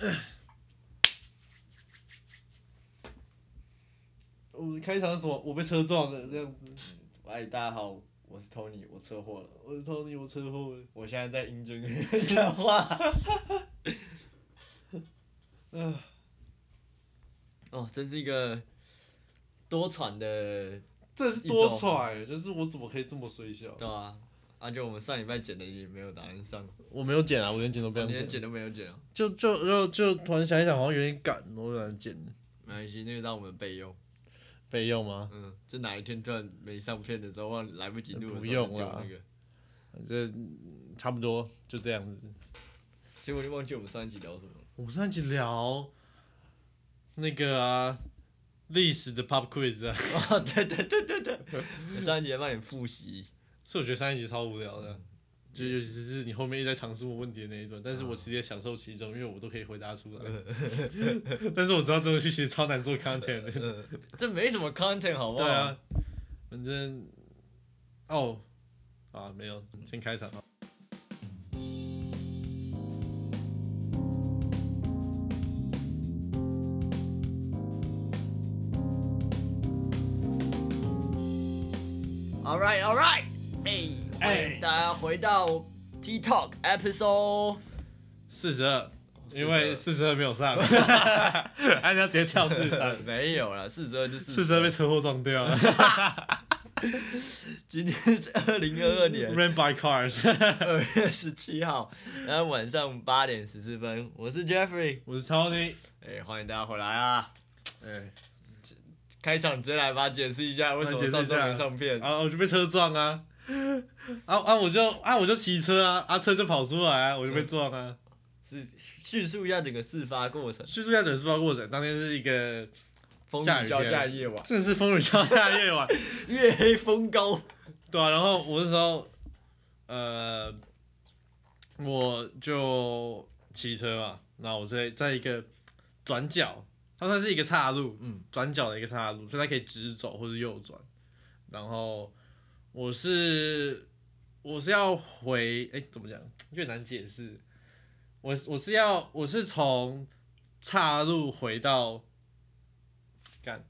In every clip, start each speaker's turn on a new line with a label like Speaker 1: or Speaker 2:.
Speaker 1: 我开场是什么？我被车撞了这样子。喂，大家好，我是 Tony，我车祸了。我是 Tony，我车祸了。我现在在英军讲话。嗯，
Speaker 2: 哦，真是一个多舛的，
Speaker 1: 这是多舛，就是我怎么可以这么衰小？
Speaker 2: 对啊，而且我们上礼拜剪的也没有答案上，
Speaker 1: 我没有剪啊，我连剪都不想
Speaker 2: 连
Speaker 1: 剪。
Speaker 2: 剪都没有剪啊，
Speaker 1: 就就就就突然想一想，好像有点赶，我懒得剪。
Speaker 2: 没关系，那个让我们备用。
Speaker 1: 备用吗？
Speaker 2: 嗯，就哪一天突然没上片的时候，忘来不及录的
Speaker 1: 不
Speaker 2: 时候
Speaker 1: 用啦
Speaker 2: 就丢那个。
Speaker 1: 反正差不多就这样子。
Speaker 2: 结果就忘记我们上一集聊什么了。
Speaker 1: 我们上一集聊那个啊历史的 pop quiz 啊，
Speaker 2: 哦，对对对对对，我上一集还帮你复习。
Speaker 1: 所以我觉得上一集超无聊的，就尤其是你后面一直在尝试问问题的那一段，但是我其实也享受其中，因为我都可以回答出来。但是我知道这东西其实超难做 content
Speaker 2: 这没什么 content 好不好？
Speaker 1: 对啊，反正哦啊没有，先开场。
Speaker 2: All right, all right，哎，大家回到 T Talk episode
Speaker 1: 四十二，因为四十二。没有上，哎，你要直接跳四十三，
Speaker 2: 没有了，四十二就
Speaker 1: 四十二被车祸撞掉了。
Speaker 2: 今天是二零二二年
Speaker 1: ，ran by cars。
Speaker 2: 二月十七号，然后晚上八点十四分，我是 Jeffrey，
Speaker 1: 我是 Tony，
Speaker 2: 哎，欢迎大家回来啊！
Speaker 1: 哎，
Speaker 2: 开场直接来吧，解释一下为什么上周没上片。
Speaker 1: 啊，我就被车撞啊，啊啊，我就啊我就骑车啊，啊车就跑出来啊，我就被撞啊。
Speaker 2: 是叙述一下整个事发过程，
Speaker 1: 叙述一下整个事发过程，当天是一个
Speaker 2: 风雨交加的夜晚，
Speaker 1: 真的是风雨交加的夜晚，
Speaker 2: 月黑风高。
Speaker 1: 对啊，然后我那时候，呃，我就骑车嘛，然后我在在一个转角，它算是一个岔路，
Speaker 2: 嗯，
Speaker 1: 转角的一个岔路，所以它可以直走或是右转。然后我是我是要回，哎、怎么讲？越难解释。我我是要我是从岔路回到，干，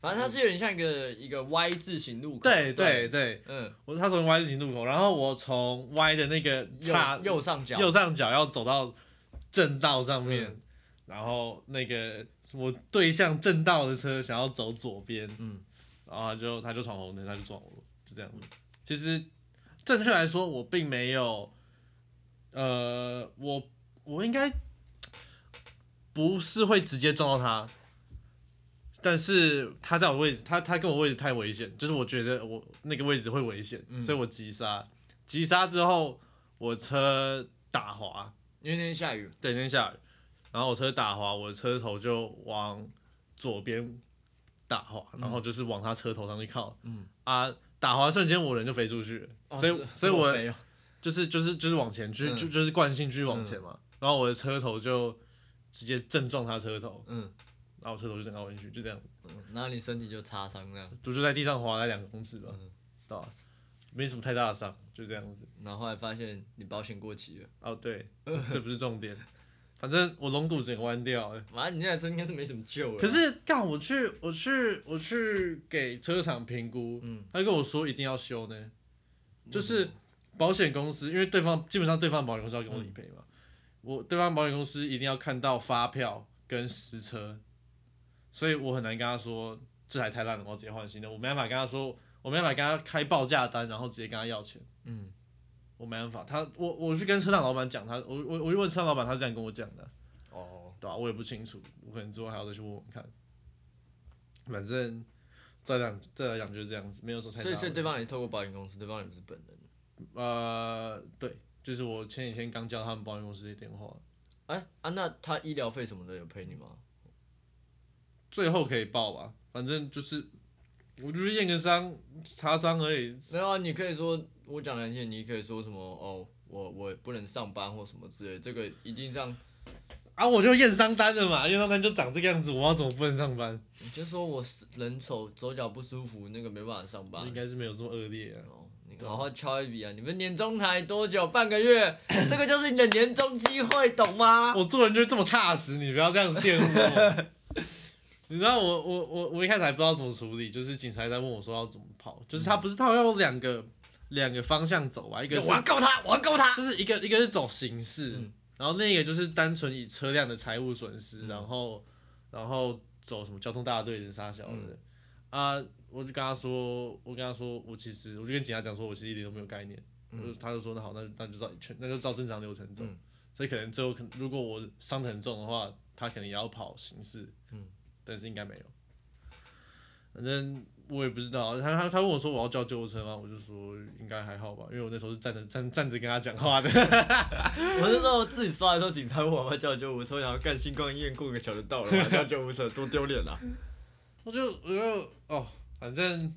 Speaker 2: 反正它是有点像一个一个 Y 字形路口。
Speaker 1: 对对，对，
Speaker 2: 嗯，
Speaker 1: 我他从 Y 字形路口，然后我从 Y 的那个岔
Speaker 2: 右右上角，
Speaker 1: 右上角要走到正道上面，
Speaker 2: 嗯
Speaker 1: 然后那个我对向正道的车想要走左边，
Speaker 2: 嗯，
Speaker 1: 然后他就他就闯红灯，他就撞我了，就这样。其实正确来说，我并没有，呃，我我应该不是会直接撞到他。但是他在我位置，他他跟我位置太危险，就是我觉得我那个位置会危险，
Speaker 2: 嗯
Speaker 1: 所以我急刹。急刹之后，我车打滑，
Speaker 2: 因为那天下雨，
Speaker 1: 对，那天下雨，然后我车打滑，我的车头就往左边打滑，然后就是往他车头上去靠。
Speaker 2: 嗯
Speaker 1: 啊，打滑瞬间我人就飞出去了，
Speaker 2: 哦
Speaker 1: 所以所以我就是就是就是往前去，
Speaker 2: 嗯。
Speaker 1: 就就是惯性继续往前嘛。然后我的车头就直接正撞他车头，
Speaker 2: 嗯。
Speaker 1: 然后我车头就整个弯曲，就这样，
Speaker 2: 嗯，然后你身体就擦伤那样，
Speaker 1: 我就在地上滑了两公尺吧，
Speaker 2: 嗯。
Speaker 1: 对吧？没什么太大的伤，就这样子。
Speaker 2: 然后后来发现你保险过期了，
Speaker 1: 哦，对，这不是重点，反正我龙骨整个弯掉了。
Speaker 2: 反正你那台车应该是没什么救了。
Speaker 1: 可，是干，我去，我去，我去给车厂评估，
Speaker 2: 嗯，
Speaker 1: 他跟我说一定要修呢，就是保险公司，因为对方基本上对方保险公司要跟我理赔嘛，我对方保险公司一定要看到发票跟实车，所以我很难跟他说这台太烂了，我要直接换新的，我没办法跟他说，我没办法跟他开报价单，然后直接跟他要钱，
Speaker 2: 嗯，
Speaker 1: 我没办法，他我我去跟车厂老板讲，他我我我去问车厂老板，他是这样跟我讲的。
Speaker 2: 哦，
Speaker 1: 对吧、我也不清楚，我可能之后还要再去问问看。反正再来讲，再来讲就是这样子，没有说太大
Speaker 2: 所以所以对方也是透过保险公司，对方也不是本人。
Speaker 1: 呃，对，就是我前几天刚叫他们保险公司的电话，
Speaker 2: 哎啊，那他医疗费什么的有赔你吗？
Speaker 1: 最后可以报吧，反正就是我就是验个伤、擦伤而已。
Speaker 2: 没有啊，你可以说我讲难听，你可以说什么哦，我我不能上班或什么之类，这个一定让
Speaker 1: 啊，我就验伤单了嘛，验伤单就长这个样子，我要怎么不能上班？
Speaker 2: 你就说我人手手脚不舒服，那个没办法上班
Speaker 1: 应。该是没有这么恶劣啊。
Speaker 2: 哦，好好敲一笔啊！你们年终才多久？半个月，这个就是你的年终机会，懂吗？
Speaker 1: 我做人就是这么踏实，你不要这样子玷污我。你知道我我我我一开始还不知道怎么处理，就是警察在问我说要怎么跑，就是他不是他要有两个两个方向走吧，一个是
Speaker 2: 我要告他，我要告他。
Speaker 1: 就是一个一个是走形式，
Speaker 2: 嗯。
Speaker 1: 然后另一个就是单纯以车辆的财务损失，
Speaker 2: 嗯。
Speaker 1: 然后然后走什么交通大队人杀小的、
Speaker 2: 嗯。
Speaker 1: 啊，我就跟他说，我跟他说，我其实我就跟警察讲说，我其实一点都没有概念，我就
Speaker 2: 嗯
Speaker 1: 他就说那好，那那就照全那就照正常流程走，
Speaker 2: 嗯。
Speaker 1: 所以可能最后可如果我伤得很重的话，他可能也要跑形式，
Speaker 2: 嗯。
Speaker 1: 但是应该没有，反正我也不知道，他他他问我说我要叫救护车吗？我就说应该还好吧，因为我那时候是站着站站着跟他讲话的。
Speaker 2: 我那时候自己刷的时候，警察问我要叫救护车，我想要干星光医院过个桥就到了，我叫救护车，多丢脸啊！
Speaker 1: 我就我就哦，反正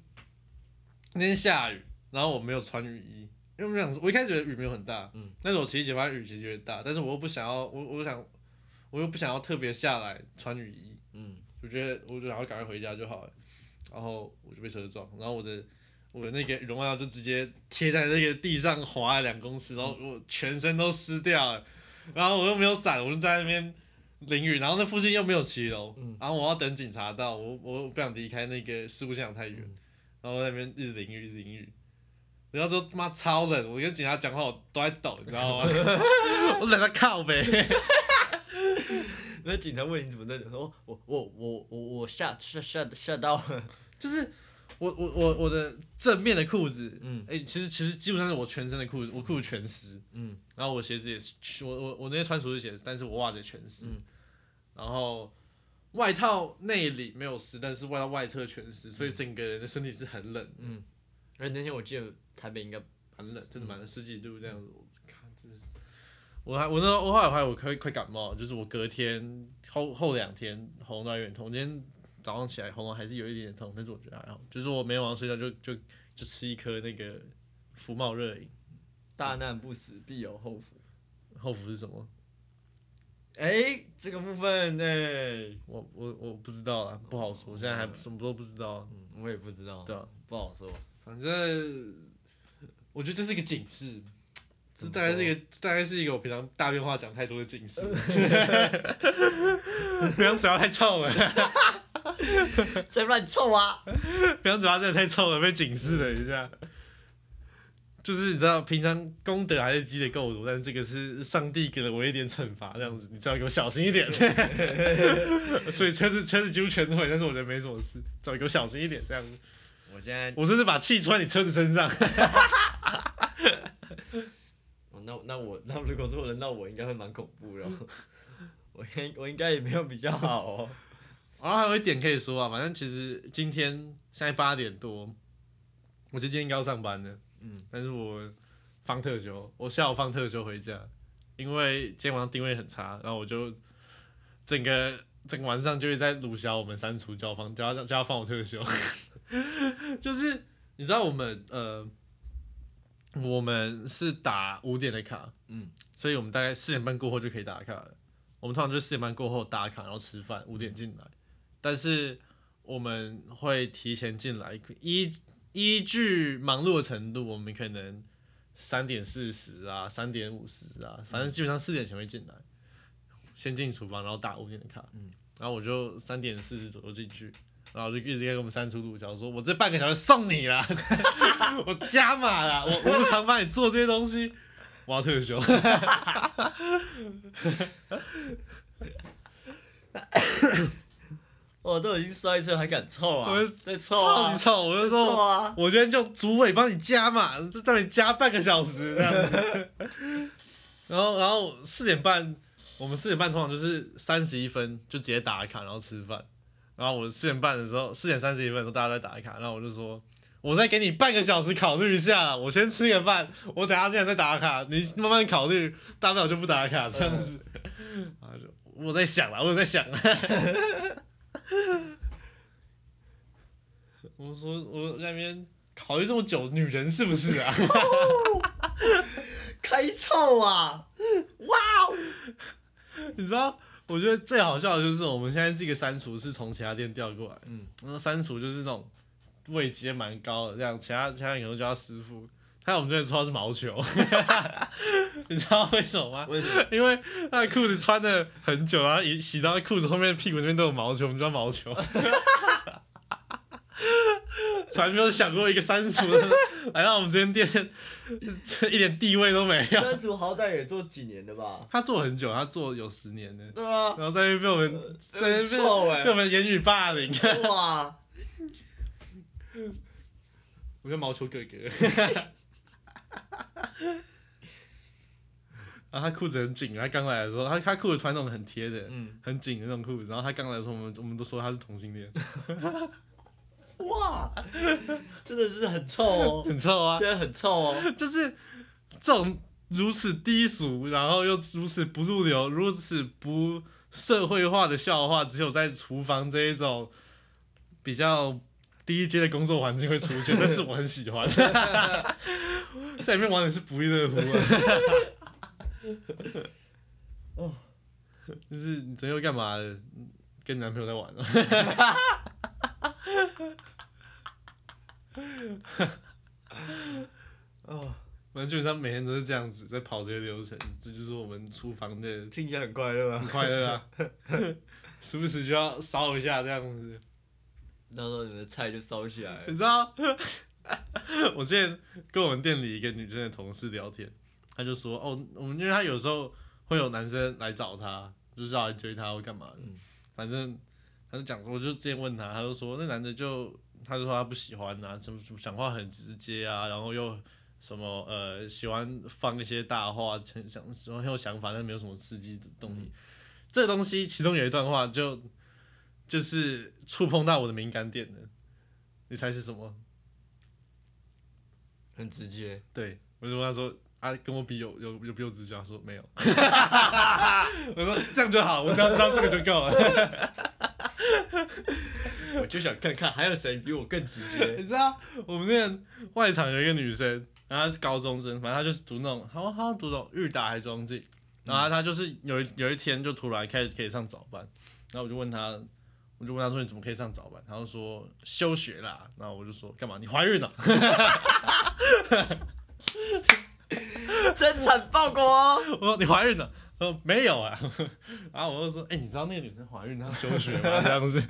Speaker 1: 那天下雨，然后我没有穿雨衣，因为我想说，我一开始觉得雨没有很大，
Speaker 2: 嗯，
Speaker 1: 但是我其实喜欢雨其实有点大，但是我又不想要，我我想我又不想要特别下来穿雨衣，
Speaker 2: 嗯，
Speaker 1: 我觉得我就然后赶快回家就好了，然后我就被车撞，然后我的 我的那个荣耀就直接贴在那个地上滑了两公尺，然后我全身都湿掉了，然后我又没有伞，我就在那边淋雨，然后那附近又没有骑楼，
Speaker 2: 嗯
Speaker 1: 然后我要等警察到，我我不想离开那个事故现场太远，
Speaker 2: 嗯
Speaker 1: 然后在那边一直淋雨，一直淋雨。然后说妈超冷，我跟警察讲话我都在抖，你知道吗？我冷的靠呗。
Speaker 2: 那警察问你怎么在，说我我我我我吓吓吓吓到了，
Speaker 1: 就是我我我我的正面的裤子，
Speaker 2: 嗯。
Speaker 1: 哎、其实其实基本上是我全身的裤子，我裤子全湿，
Speaker 2: 嗯。
Speaker 1: 然后我鞋子也是，我我我那天穿厨师鞋，但是我袜子也全湿，
Speaker 2: 嗯。
Speaker 1: 然后外套内里没有湿，但是外套外侧全湿，所以整个人的身体是很冷，
Speaker 2: 嗯，而且那天我记得台北应该
Speaker 1: 很冷，真的蛮冷，十几度这样子，我看真的是，我还我那时候我后来还我快快感冒，就是我隔天后后两天喉咙都还有点痛，今天早上起来喉咙还是有一点点痛，但是我觉得还好，就是我每晚上睡觉就就就吃一颗那个福茂热饮，
Speaker 2: 大难不死必有后福。
Speaker 1: 后福是什么？
Speaker 2: 哎、这个部分呢、
Speaker 1: 我我我不知道啊，不好说，我现在还什么都不知道啊，
Speaker 2: 嗯，我也不知道，
Speaker 1: 对啊，
Speaker 2: 不好说。
Speaker 1: 反正我觉得这是一个警示。这大概是一个，大概是一个我平常大变化讲太多的警示，不要嘴巴太臭了，
Speaker 2: 在乱臭啊！
Speaker 1: 不要嘴巴真的太臭了，被警示了一下。就是你知道，平常功德还是积的够多，但是这个是上帝给了我一点惩罚，这样子，你知道给我小心一点。所以车子车子几乎全毁，但是我觉得没什么事，只要给我小心一点，这样子。
Speaker 2: 我现在，
Speaker 1: 我甚至把气穿你车子身上。
Speaker 2: 哦那那我那如果说轮到我，应该会蛮恐怖的哦。我应该我应该也没有比较好哦。
Speaker 1: 然后还有一点可以说啊，反正其实今天现在八点多，我今天应该要上班的，
Speaker 2: 嗯，
Speaker 1: 但是我放特休，我下午放特休回家，因为今天晚上定位很差，然后我就整个整个晚上就会在鲁小我们删除叫放叫他叫他放我特休，就是你知道我们呃我们是打五点的卡，
Speaker 2: 嗯，
Speaker 1: 所以我们大概四点半过后就可以打卡了。我们通常就四点半过后打卡，然后吃饭，五点进来。但是我们会提前进来，依依据忙碌的程度，我们可能三点四十啊，三点五十啊，反正基本上四点前会进来，先进厨房，然后打五点的卡。
Speaker 2: 嗯
Speaker 1: 然后我就三点四十左右进去，然后就一直跟我们删除鲁角说：“我这半个小时送你啦，我加码啦，我无偿帮你做这些东西，我要特休。”
Speaker 2: 我都已经摔车还敢凑啊
Speaker 1: 我！
Speaker 2: 在凑
Speaker 1: 超
Speaker 2: 啊
Speaker 1: 级！臭，我就说，
Speaker 2: 啊！
Speaker 1: 我今天叫主委帮你加嘛，就叫你加半个小时这样子。然后，然后四点半，我们四点半通常就是三十一分就直接打卡，然后吃饭。然后我四点半的时候，四点三十一分的时候大家在打卡，然后我就说，我再给你半个小时考虑一下，我先吃个饭，我等下进来再打卡，你慢慢考虑，大不了就不打卡这样子。然后就我在想了，我在想了。我 说我在那边考虑这么久，女人是不是啊？
Speaker 2: 开臭啊！哇哦！
Speaker 1: 你知道，我觉得最好笑的就是我们现在这个删除是从其他店调过来，
Speaker 2: 嗯，
Speaker 1: 然后删除就是那种位阶蛮高的，这样其他其他人可能都叫他师傅，还有我们这里说他是毛球，你知道为什么吗？
Speaker 2: 为什么？
Speaker 1: 因为他的裤子穿的很久，然后一洗到裤子后面屁股那边都有毛球，我们叫毛球。从来没有想过一个三厨的来到我们这间店，这一点地位都没有。
Speaker 2: 三厨好歹也做几年的吧？
Speaker 1: 他做很久，他做有十年的，
Speaker 2: 对啊，
Speaker 1: 然后在那边被我们在那边
Speaker 2: 臭哎
Speaker 1: 被我们言语霸凌。
Speaker 2: 哇！
Speaker 1: 我跟毛球哥哥。然后他裤子很紧，他刚来的时候，他他裤子穿那种很贴的、
Speaker 2: 嗯，
Speaker 1: 很紧的那种裤子。然后他刚来的时候，我们我们都说他是同性恋，
Speaker 2: 哇，真的是很臭哦，
Speaker 1: 很臭啊，
Speaker 2: 真的很臭哦。
Speaker 1: 就是这种如此低俗，然后又如此不入流、如此不社会化的笑话，只有在厨房这一种比较低一阶的工作环境会出现，但是我很喜欢，在里面玩的是不亦乐乎啊。
Speaker 2: 哦，
Speaker 1: 就是你昨天又干嘛了？跟你男朋友在玩啊？
Speaker 2: 哦，
Speaker 1: 反正基本上每天都是这样子在跑这些流程，这就是我们厨房的
Speaker 2: 听起来很快乐啊
Speaker 1: 很。快乐啊，时不时就要烧一下这样子。
Speaker 2: 到时候你的菜就烧起来了
Speaker 1: 你。知道，我之前跟我们店里一个女生的同事聊天，她就说：“哦，我们因为她有时候会有男生来找她，就是要来追她或干嘛的，
Speaker 2: 嗯
Speaker 1: 反正她就讲，我就之前问她，她就说那男的就，她就说他不喜欢啊，什么什么讲话很直接啊，然后又什么呃喜欢放一些大话，很想什么很有想法，但没有什么刺激的动力。这个东西其中有一段话就就是触碰到我的敏感点了，你猜是什么？
Speaker 2: 很直接。
Speaker 1: 对，我就问他说啊，跟我比有有有比我直接？他说没有。我说这样就好，我只要知道这个就够了。
Speaker 2: 我就想看看还有谁比我更直接。
Speaker 1: 你知道我们那外场有一个女生，然后她是高中生，反正她就是读那种，好像好像读那种日大还是中技，然后她就是有一有一天就突然开始可以上早班，然后我就问她。我就问她说你怎么可以上早班？她就说休学啦。然后我就说干嘛？你怀孕了？
Speaker 2: 真惨曝光！
Speaker 1: 我说你怀孕了？她说没有啊。然后我就说，哎、你知道那个女生怀孕她休学吗？这样子，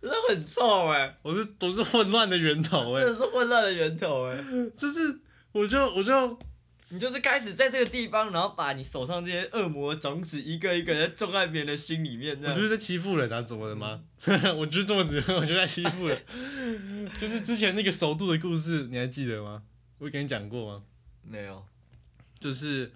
Speaker 2: 真的很臭哎、
Speaker 1: 我是都是混乱的源头哎、
Speaker 2: 真的是混乱的源头哎、
Speaker 1: 就是我就我就
Speaker 2: 你就是开始在这个地方，然后把你手上这些恶魔种子一个一个的种在别人的心里面，这样
Speaker 1: 我就是在欺负人啊，怎么了吗？我就这么子，我就在欺负人。就是之前那个首度的故事，你还记得吗？我跟你讲过吗？
Speaker 2: 没有。
Speaker 1: 就是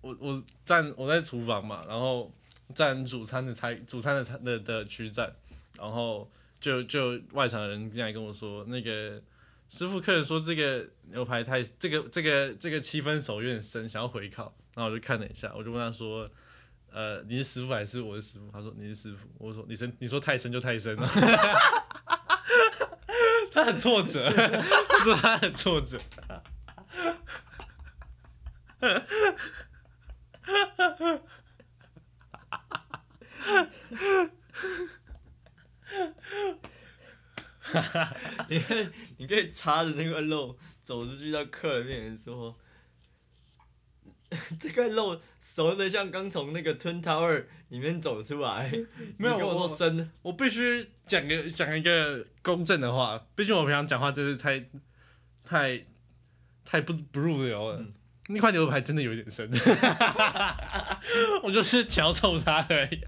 Speaker 1: 我我站我在厨房嘛，然后站主餐的餐主餐的餐的的区站，然后就就外场的人进来跟我说，那个师傅客人说这个牛排太这个这个这个七分熟有点生，想要回烤，然后我就看了一下，我就问他说。呃，你是师傅还是我是师傅？他说你是师傅，我说你生，你说太深就太深了。他很挫折，他 说他很挫折。
Speaker 2: 你可以，你可以插着那个肉走出去到客人面前说，这个肉熟的像刚从那个吞 tower 里面走出来。
Speaker 1: 没有
Speaker 2: 我
Speaker 1: 我
Speaker 2: 说生的，
Speaker 1: 我必须讲个讲一个公正的话，毕竟我平常讲话真是太太太不不入流了。
Speaker 2: 嗯
Speaker 1: 那块牛排真的有一点生，我就是瞧臭它而已。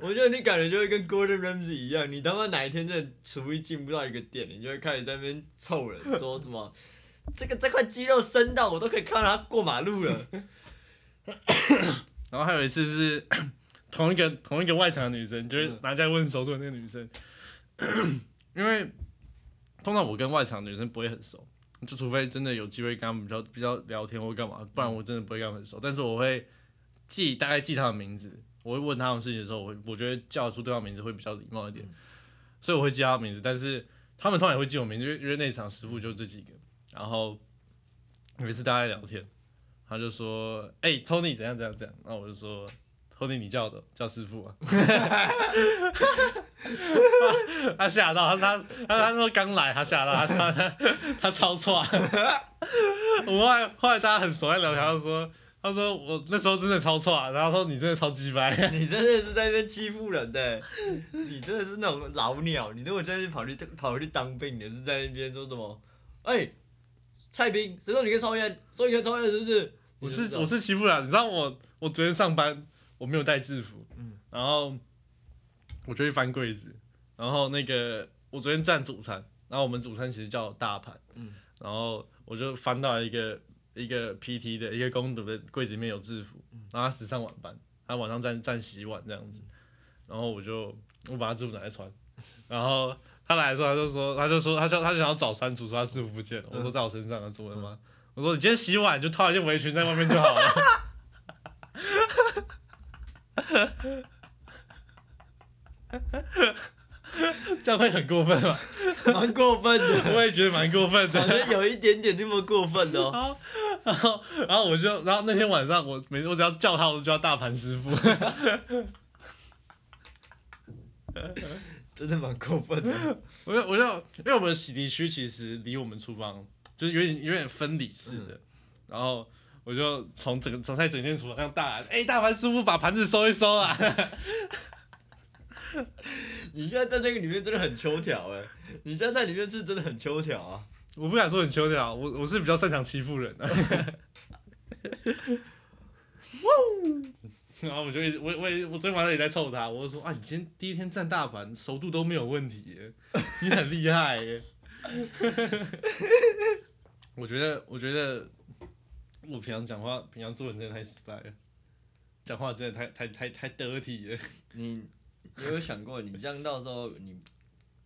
Speaker 2: 我觉得你感觉就会跟 Gordon Ramsay 一样，你他妈哪一天真的厨艺进不到一个点，你就会开始在那边臭人，说什么这个这块肌肉深到我都可以看到他过马路了。
Speaker 1: 然后还有一次是 同一个同一个外场的女生，就是
Speaker 2: 嗯
Speaker 1: 拿下来问熟度的那个女生，因为通常我跟外场女生不会很熟，就除非真的有机会跟他们比较比较聊天或干嘛，不然我真的不会跟他们很熟。但是我会记大概记他们名字，我会问他们事情的时候，我会我觉得叫出对方名字会比较礼貌一点，所以我会记他们名字。但是他们通常也会记我名字，因为因为那场师傅就这几个。然后有一次大家在聊天，他就说：“哎、t o n y 怎样怎样怎样。”然后我就说，Tony 你叫的叫师傅啊。他吓到，他他他他说刚来，他吓到，他他他他超错。我后来后来大家很熟，在聊天，他说他说我那时候真的超错，然后说你真的超鸡掰。
Speaker 2: 你真的是在那边欺负人的，你真的是那种老鸟。你如果真的跑去跑去当兵，你是在那边说什么？哎，蔡兵，谁说你可以抽烟？说你可以抽烟是不是？
Speaker 1: 我是我是欺负人，你知道我我昨天上班我没有带制服，
Speaker 2: 嗯。
Speaker 1: 然后我就去翻柜子，然后那个我昨天站主餐，然后我们主餐其实叫大盘，
Speaker 2: 嗯。
Speaker 1: 然后我就翻到一个一个 PT 的一个工读的柜子里面有制服，然后他只上晚班，他晚上站站洗碗这样子，然后我就我把他制服拿来穿，然后他来的时候他就说他就说他想他想要找删除，说他制服不见了，我说在我身上，他怎么了吗？我说你今天洗碗你就套一件围裙在外面就好了。这样会很过分吗？
Speaker 2: 蛮过分的，
Speaker 1: 我也觉得蛮过分
Speaker 2: 好
Speaker 1: 的。
Speaker 2: 像有一点点这么过分的哦。
Speaker 1: 然后，然后我就，然后那天晚上我每我只要叫他，我就叫大盘师傅。
Speaker 2: 真的蛮过分的。
Speaker 1: 我就我就因为我们的洗涤区其实离我们厨房就是有点有点分离式的，然后我就从整个从在整间厨房上大喊：“哎、大盘师傅把盘子收一收啊
Speaker 2: 你现在在那个里面真的很秋条哎，你现在在里面是真的很秋条啊。！”
Speaker 1: 我不敢说很秋条，我我是比较擅长欺负人的。然后我就一直我我也我昨天晚上也在凑他，我就说啊，你今天第一天站大盘，熟度都没有问题，你很厉害耶。我觉得我觉得我平常讲话，平常做人真的太失败了，讲话真的太太太太得体了。
Speaker 2: 你你有想过，你这样到时候你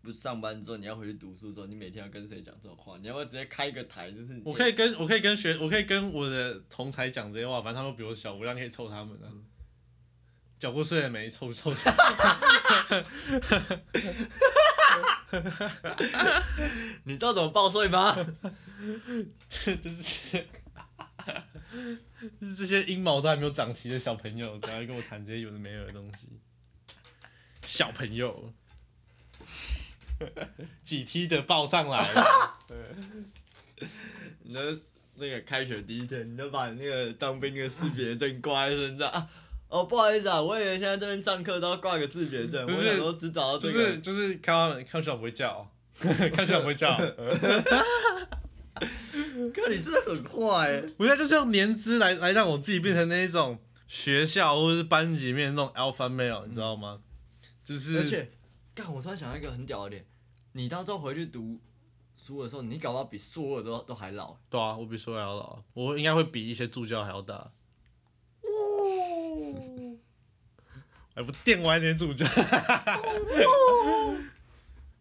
Speaker 2: 不上班之后，你要回去读书之后，你每天要跟谁讲这种话？你要不要直接开一个台，就是
Speaker 1: 我可以跟我可以跟学我可以跟我的同才讲这些话，反正他们比我小，我一样可以凑他们啊。缴过税了没？凑凑。
Speaker 2: 你知道怎么报税吗？
Speaker 1: 就是就是这些阴毛都还没有长齐的小朋友，赶快跟我谈这些有的没有的东西。小朋友，几梯的报上来了，
Speaker 2: 你的那个开学第一天，你就把那个当兵的识别证挂在身上啊。哦，不好意思啊，我以为现在这边上课都要挂个识别证，我想说只找到这个。
Speaker 1: 是就是看他们看学长不会叫，看学长不会叫，
Speaker 2: 哥，你真的很快欸。
Speaker 1: 我现在就是用年资来来让我自己变成那一种学校或者是班级里面那种 alpha male，你知道吗？就是
Speaker 2: 而且，干，我突然想到一个很屌的点，你到时候回去读书的时候，你搞不好比所有都都还老。
Speaker 1: 对啊，我比说还要老，我应该会比一些助教还要大。
Speaker 2: 哦，
Speaker 1: 还不电歪那些助教。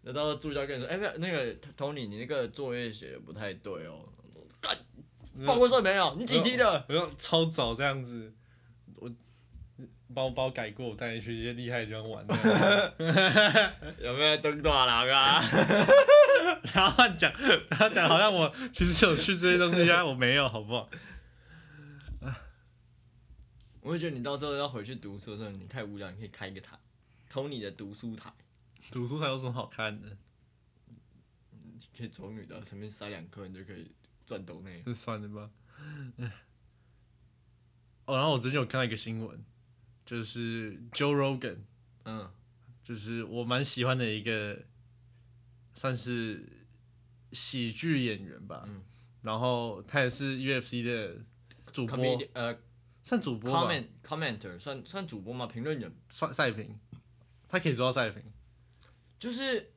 Speaker 2: 那到时候助教跟你说，哎、没有，那个 Tony，你那个作业写的不太对哦。干，报过税没有？你几梯的？
Speaker 1: 我要超早这样子，我包包改过，我带你去一些厉害的地方玩。
Speaker 2: 有没有登大郎啊？
Speaker 1: 然后讲，然后讲好像我其实有去这些东西啊，我没有，好不好？
Speaker 2: 我会觉得你到时候要回去读书的时候，你太无聊，你可以开一个台，Tony 的读书台，
Speaker 1: 读书台有什么好看的？
Speaker 2: 你可以走女的，前面塞两颗，你就可以赚斗内。
Speaker 1: 就算了吧。哦，然后我最近有看到一个新闻，就是 Joe Rogan，
Speaker 2: 嗯，
Speaker 1: 就是我蛮喜欢的一个，算是喜剧演员吧。
Speaker 2: 嗯
Speaker 1: 然后他也是 UFC 的主播
Speaker 2: 呃
Speaker 1: 算主播吧
Speaker 2: ，comment commenter 算算主播吗？评论员
Speaker 1: 算赛评，他可以做到赛评。
Speaker 2: 就是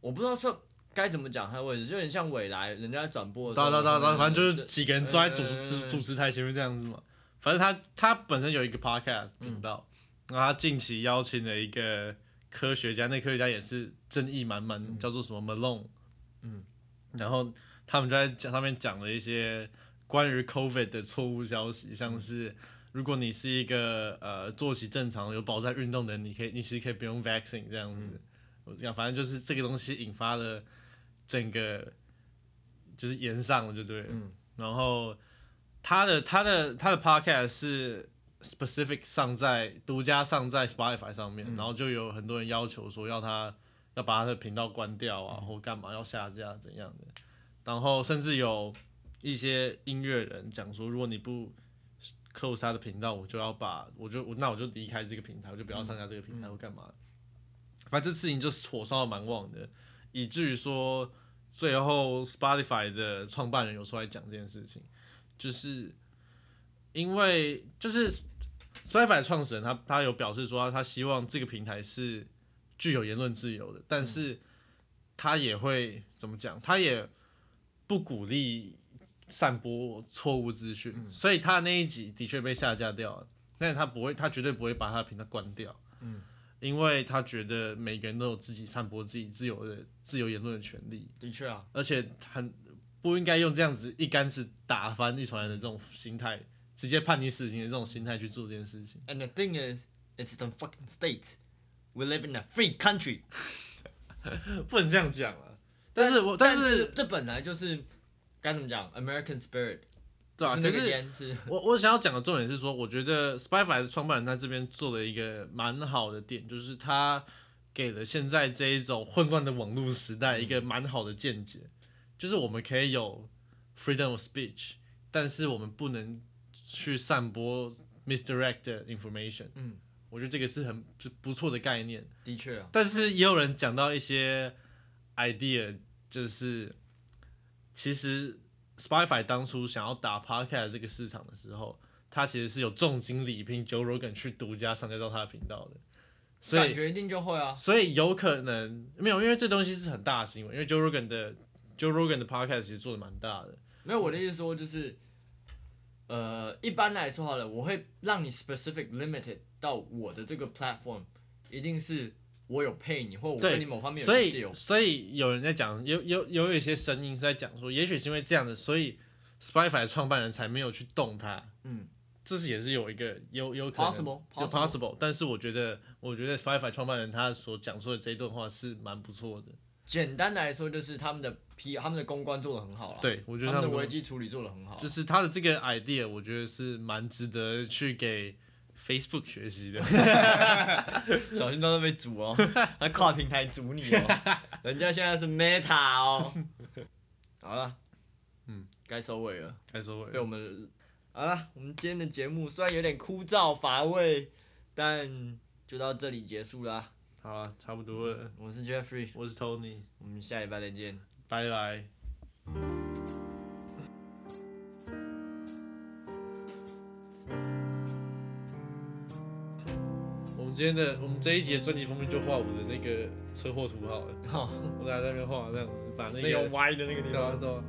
Speaker 2: 我不知道说该怎么讲他的位置，就有点像未来人家在转播的时候，
Speaker 1: 哒哒哒哒，反正就是几个人坐在主
Speaker 2: 持
Speaker 1: 主主持台前面这样子嘛。反正他他本身有一个 podcast
Speaker 2: 嗯
Speaker 1: 频道，然后他近期邀请了一个科学家，那科学家也是争议满满，叫做什么 Malone。
Speaker 2: 嗯，
Speaker 1: 然后他们就在讲上面讲了一些关于 COVID 的错误消息，像是如果你是一个呃作息正常、有保在运动的人，你可以你其实可以不用 vaccine 这样子。我讲，反正就是这个东西引发了整个就是延上了，就对了。
Speaker 2: 嗯。
Speaker 1: 然后他的他的他的 podcast 是 specific 上在独家上在 Spotify 上面，
Speaker 2: 嗯。
Speaker 1: 然后就有很多人要求说要他要把他的频道关掉啊，或干嘛要下架怎样的，然后甚至有一些音乐人讲说，如果你不 close 他的频道，我就要把我就我那我就离开这个平台，我就不要上架这个平台或干嘛。反正这事情就是火烧的蛮旺的，以至于说最后 Spotify 的创办人有出来讲这件事情，就是因为就是 Spotify 的创始人他他有表示说他希望这个平台是具有言论自由的，但是他也会怎么讲，他也不鼓励散播错误资讯，所以他那一集的确被下架掉了，但是他不会，他绝对不会把他的频道关掉，
Speaker 2: 嗯，
Speaker 1: 因为他觉得每个人都有自己散播自己自由的自由言论的权利，
Speaker 2: 的确啊，
Speaker 1: 而且很不应该用这样子一竿子打翻一船人的这种心态，直接判你死刑的这种心态去做这件事情。
Speaker 2: And the thing is, it's the fucking state. We live in a free country.
Speaker 1: 不能这样讲啊！但是我但是
Speaker 2: 这本来就是该怎么讲，American spirit，
Speaker 1: 对啊，可是我我想要讲的重点是说，我觉得 Spotify 的创办人在这边做了一个蛮好的点，就是他给了现在这一种混乱的网络时代一个蛮好的见解，就是我们可以有 freedom of speech，但是我们不能去散播 misdirect information。
Speaker 2: 嗯，
Speaker 1: 我觉得这个是很不错的概念。
Speaker 2: 的确啊，
Speaker 1: 但是也有人讲到一些 idea，就是其实 Spotify 当初想要打 Podcast 这个市场的时候，他其实是有重金礼聘 Joe Rogan 去独家上架到他的频道的，所以
Speaker 2: 感觉一定就会啊。
Speaker 1: 所以有可能没有，因为这东西是很大的新闻，因为 Joe Rogan 的 Joe Rogan 的 Podcast 其实做的蛮大的，
Speaker 2: 没有我的意思说就是，呃，一般来说好了，我会让你 specific limited 到我的这个 platform，一定是我有配你，或我
Speaker 1: 对
Speaker 2: 跟你某方面有
Speaker 1: 所
Speaker 2: deal
Speaker 1: 以所以有人在讲，有有有一些声音是在讲说，也许是因为这样的，所以 Spotify 的创办人才没有去动它。
Speaker 2: 嗯，
Speaker 1: 这是也是有一个有有可能
Speaker 2: Possible，
Speaker 1: 就
Speaker 2: possible
Speaker 1: possible，但是我觉得我觉得 Spotify 创办人他所讲说的这一段话是蛮不错的。
Speaker 2: 简单来说就是他们的 P，他们的公关做的很好了，
Speaker 1: 对，我觉得
Speaker 2: 他们的危机处理做的很好，
Speaker 1: 就是他的这个 idea，我觉得是蛮值得去给 Facebook 学习的。
Speaker 2: 小心到时候被煮哦，他跨平台煮你哦，人家现在是 Meta 哦。好了，
Speaker 1: 嗯，
Speaker 2: 该收尾了，
Speaker 1: 该收尾
Speaker 2: 被我们好了，我们今天的节目虽然有点枯燥乏味，但就到这里结束啦。
Speaker 1: 好了，差不多了。
Speaker 2: 我是 Jeffrey，
Speaker 1: 我是 Tony，
Speaker 2: 我们下礼拜再见。
Speaker 1: 拜拜。今天的我们这一集的专辑封面就画我的那个车祸图好了，
Speaker 2: 好，
Speaker 1: 我在那边画这样子，把那
Speaker 2: 那个
Speaker 1: 个
Speaker 2: 歪的那个地方，
Speaker 1: 对啊对啊，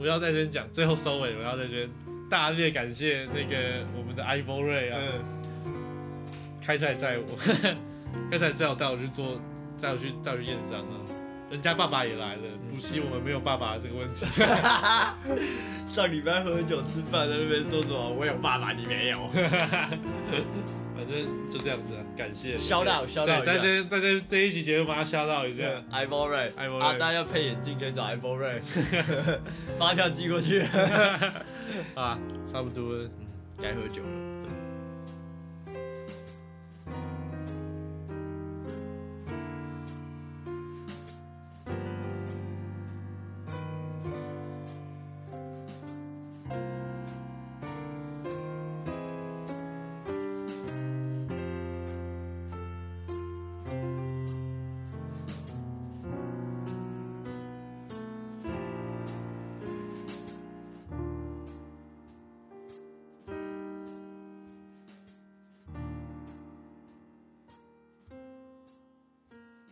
Speaker 1: 我要在这边讲，最后收尾，我要在这边大力感谢那个我们的 iPhone 瑞啊，
Speaker 2: 嗯，
Speaker 1: 开车来载我，开车来载我带我去做，带我去带我去验伤啊。人家爸爸也来了，补习我们没有爸爸这个问题。
Speaker 2: 上礼拜喝酒吃饭在那边说什么？我有爸爸，你没有。
Speaker 1: 反正就这样子啊，感谢。
Speaker 2: Shout out, shout
Speaker 1: 对
Speaker 2: ，out
Speaker 1: 在
Speaker 2: 一下
Speaker 1: 这在这这一集节目把他 shout out 一下。
Speaker 2: iPhone
Speaker 1: Ray，iPhone
Speaker 2: 啊
Speaker 1: ，Ray
Speaker 2: 大家要配眼镜可以找 iPhone Ray，发票寄过去。
Speaker 1: 啊，差不多了。
Speaker 2: 该喝酒了。